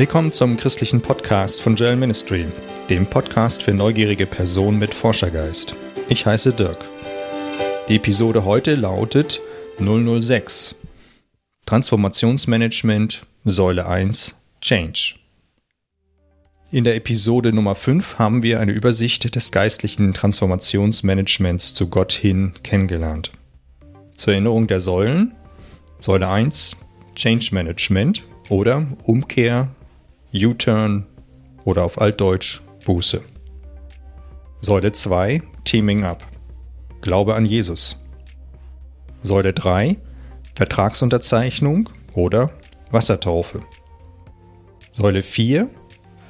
Willkommen zum christlichen Podcast von Joel Ministry, dem Podcast für neugierige Personen mit Forschergeist. Ich heiße Dirk. Die Episode heute lautet 006 Transformationsmanagement Säule 1 Change. In der Episode Nummer 5 haben wir eine Übersicht des geistlichen Transformationsmanagements zu Gott hin kennengelernt. Zur Erinnerung der Säulen. Säule 1 Change Management oder Umkehr, U-Turn oder auf Altdeutsch Buße. Säule 2 Teaming Up. Glaube an Jesus. Säule 3 Vertragsunterzeichnung oder Wassertaufe. Säule 4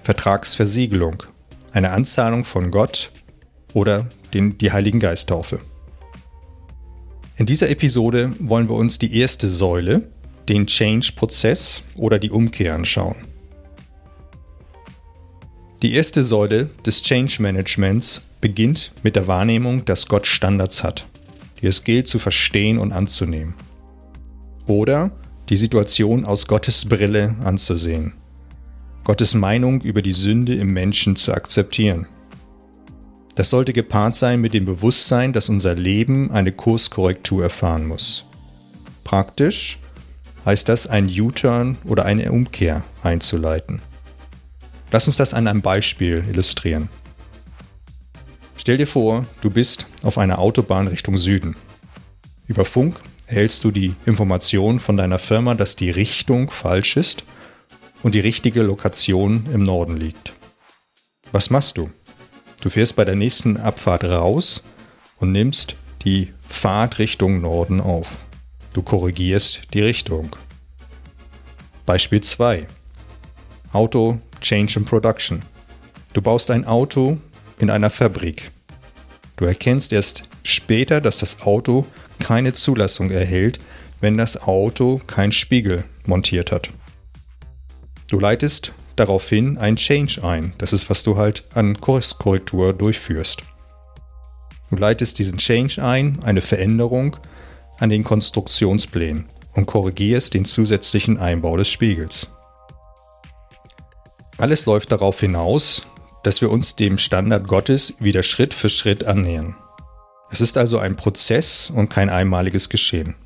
Vertragsversiegelung, eine Anzahlung von Gott oder den, die Heiligen Geisttaufe. In dieser Episode wollen wir uns die erste Säule, den Change-Prozess oder die Umkehr anschauen. Die erste Säule des Change Managements beginnt mit der Wahrnehmung, dass Gott Standards hat, die es gilt zu verstehen und anzunehmen. Oder die Situation aus Gottes Brille anzusehen. Gottes Meinung über die Sünde im Menschen zu akzeptieren. Das sollte gepaart sein mit dem Bewusstsein, dass unser Leben eine Kurskorrektur erfahren muss. Praktisch heißt das, ein U-Turn oder eine Umkehr einzuleiten. Lass uns das an einem Beispiel illustrieren. Stell dir vor, du bist auf einer Autobahn Richtung Süden. Über Funk erhältst du die Information von deiner Firma, dass die Richtung falsch ist und die richtige Lokation im Norden liegt. Was machst du? Du fährst bei der nächsten Abfahrt raus und nimmst die Fahrt Richtung Norden auf. Du korrigierst die Richtung. Beispiel 2. Auto Change in Production. Du baust ein Auto in einer Fabrik. Du erkennst erst später, dass das Auto keine Zulassung erhält, wenn das Auto keinen Spiegel montiert hat. Du leitest daraufhin ein Change ein. Das ist, was du halt an Kurskorrektur durchführst. Du leitest diesen Change ein, eine Veränderung an den Konstruktionsplänen und korrigierst den zusätzlichen Einbau des Spiegels. Alles läuft darauf hinaus, dass wir uns dem Standard Gottes wieder Schritt für Schritt annähern. Es ist also ein Prozess und kein einmaliges Geschehen.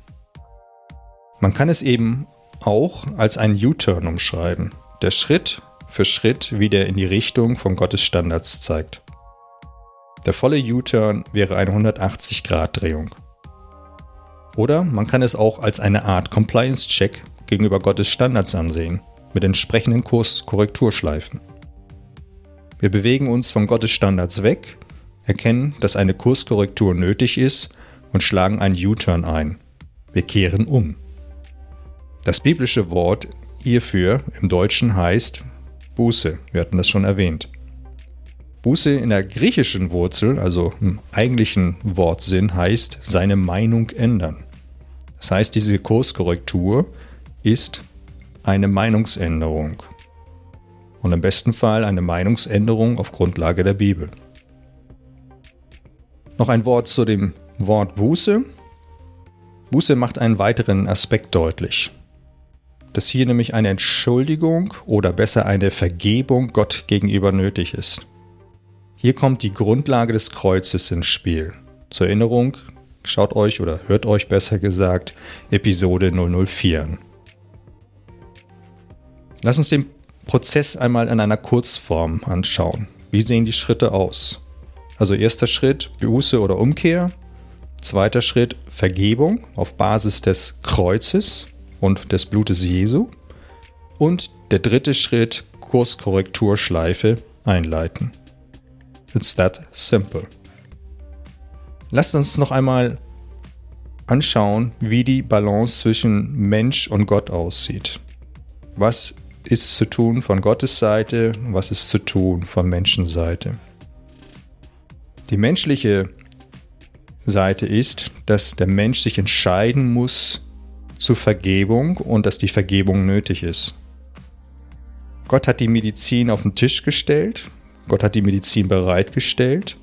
Man kann es eben auch als einen U-Turn umschreiben, der Schritt für Schritt wieder in die Richtung von Gottes Standards zeigt. Der volle U-Turn wäre eine 180-Grad-Drehung. Oder man kann es auch als eine Art Compliance-Check gegenüber Gottes Standards ansehen, mit entsprechenden Kurskorrekturschleifen. Wir bewegen uns von Gottes Standards weg, erkennen, dass eine Kurskorrektur nötig ist und schlagen einen U-Turn ein. Wir kehren um. Das biblische Wort hierfür im Deutschen heißt Buße. Wir hatten das schon erwähnt. Buße in der griechischen Wurzel, also im eigentlichen Wortsinn, heißt seine Meinung ändern. Das heißt, diese Kurskorrektur ist eine Meinungsänderung. Und im besten Fall eine Meinungsänderung auf Grundlage der Bibel. Noch ein Wort zu dem Wort Buße. Buße macht einen weiteren Aspekt deutlich. Dass hier nämlich eine Entschuldigung oder besser eine Vergebung Gott gegenüber nötig ist. Hier kommt die Grundlage des Kreuzes ins Spiel. Zur Erinnerung, schaut euch oder hört euch besser gesagt Episode 004 an. Lass uns den Prozess einmal in einer Kurzform anschauen. Wie sehen die Schritte aus? Also erster Schritt Buße oder Umkehr. Zweiter Schritt Vergebung auf Basis des Kreuzes und des Blutes Jesu. Und der dritte Schritt Kurskorrekturschleife einleiten. It's that simple. Lasst uns noch einmal anschauen, wie die Balance zwischen Mensch und Gott aussieht. Was ist zu tun von Gottes Seite, was ist zu tun von Menschenseite. Die menschliche Seite ist, dass der Mensch sich entscheiden muss zur Vergebung und dass die Vergebung nötig ist. Gott hat die Medizin auf den Tisch gestellt Gott hat die Medizin bereitgestellt.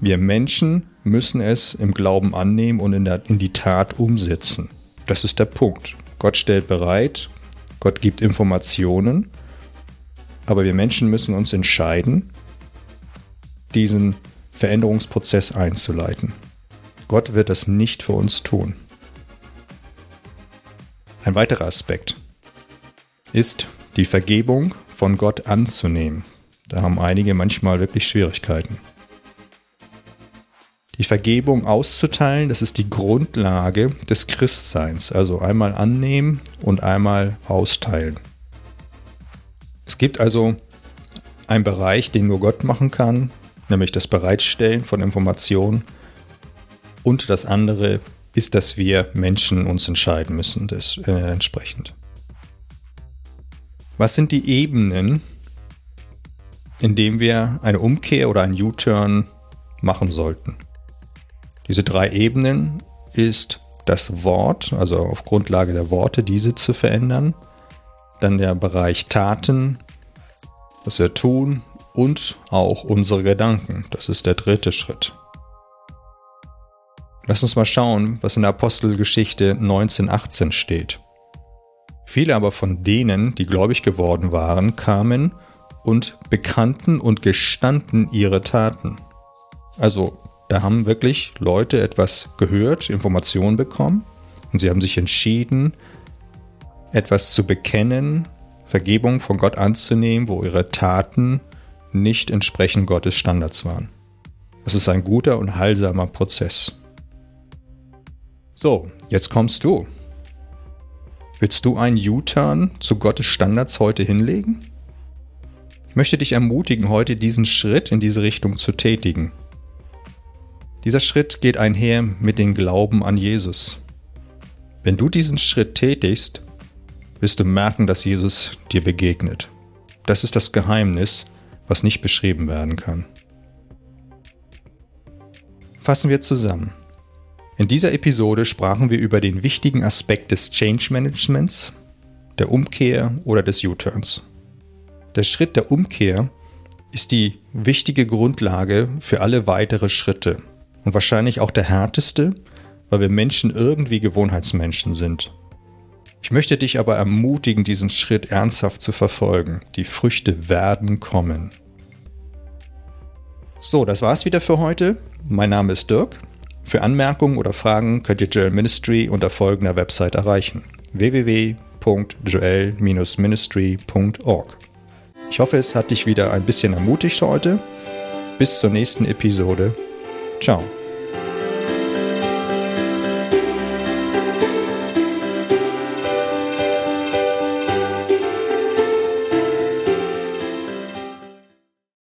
Wir Menschen müssen es im Glauben annehmen und in, der, in die Tat umsetzen. Das ist der Punkt. Gott stellt bereit, Gott gibt Informationen Aber wir Menschen müssen uns entscheiden, diesen Veränderungsprozess einzuleiten. Gott wird das nicht für uns tun. Ein weiterer Aspekt ist die Vergebung von Gott anzunehmen. Da haben einige manchmal wirklich Schwierigkeiten. Die Vergebung auszuteilen, das ist die Grundlage des Christseins. Also einmal annehmen und einmal austeilen. Es gibt also einen Bereich, den nur Gott machen kann, nämlich das Bereitstellen von Informationen. Und das andere ist, dass wir Menschen uns entscheiden müssen, das, äh, entsprechend. Was sind die Ebenen, indem wir eine Umkehr oder einen U-Turn machen sollten. Diese drei Ebenen ist das Wort, also auf Grundlage der Worte diese zu verändern, dann der Bereich Taten, was wir tun und auch unsere Gedanken. Das ist der dritte Schritt. Lass uns mal schauen, was in der Apostelgeschichte 1918 steht. Viele aber von denen, die gläubig geworden waren, kamen und bekannten und gestanden ihre Taten. Also da haben wirklich Leute etwas gehört, Informationen bekommen und sie haben sich entschieden, etwas zu bekennen, Vergebung von Gott anzunehmen, wo ihre Taten nicht entsprechend Gottes Standards waren. Das ist ein guter und heilsamer Prozess. So, jetzt kommst du. Willst du einen U-Turn zu Gottes Standards heute hinlegen? Ich möchte dich ermutigen, heute diesen Schritt in diese Richtung zu tätigen. Dieser Schritt geht einher mit dem Glauben an Jesus. Wenn du diesen Schritt tätigst, wirst du merken, dass Jesus dir begegnet. Das ist das Geheimnis, was nicht beschrieben werden kann. Fassen wir zusammen. In dieser Episode sprachen wir über den wichtigen Aspekt des Change Managements, der Umkehr oder des U-Turns. Der Schritt der Umkehr ist die wichtige Grundlage für alle weitere Schritte und wahrscheinlich auch der härteste, weil wir Menschen irgendwie Gewohnheitsmenschen sind. Ich möchte dich aber ermutigen, diesen Schritt ernsthaft zu verfolgen. Die Früchte werden kommen. So, das war's wieder für heute. Mein Name ist Dirk. Für Anmerkungen oder Fragen könnt ihr Joel Ministry unter folgender Website erreichen: www.joel-ministry.org. Ich hoffe, es hat dich wieder ein bisschen ermutigt heute. Bis zur nächsten Episode. Ciao.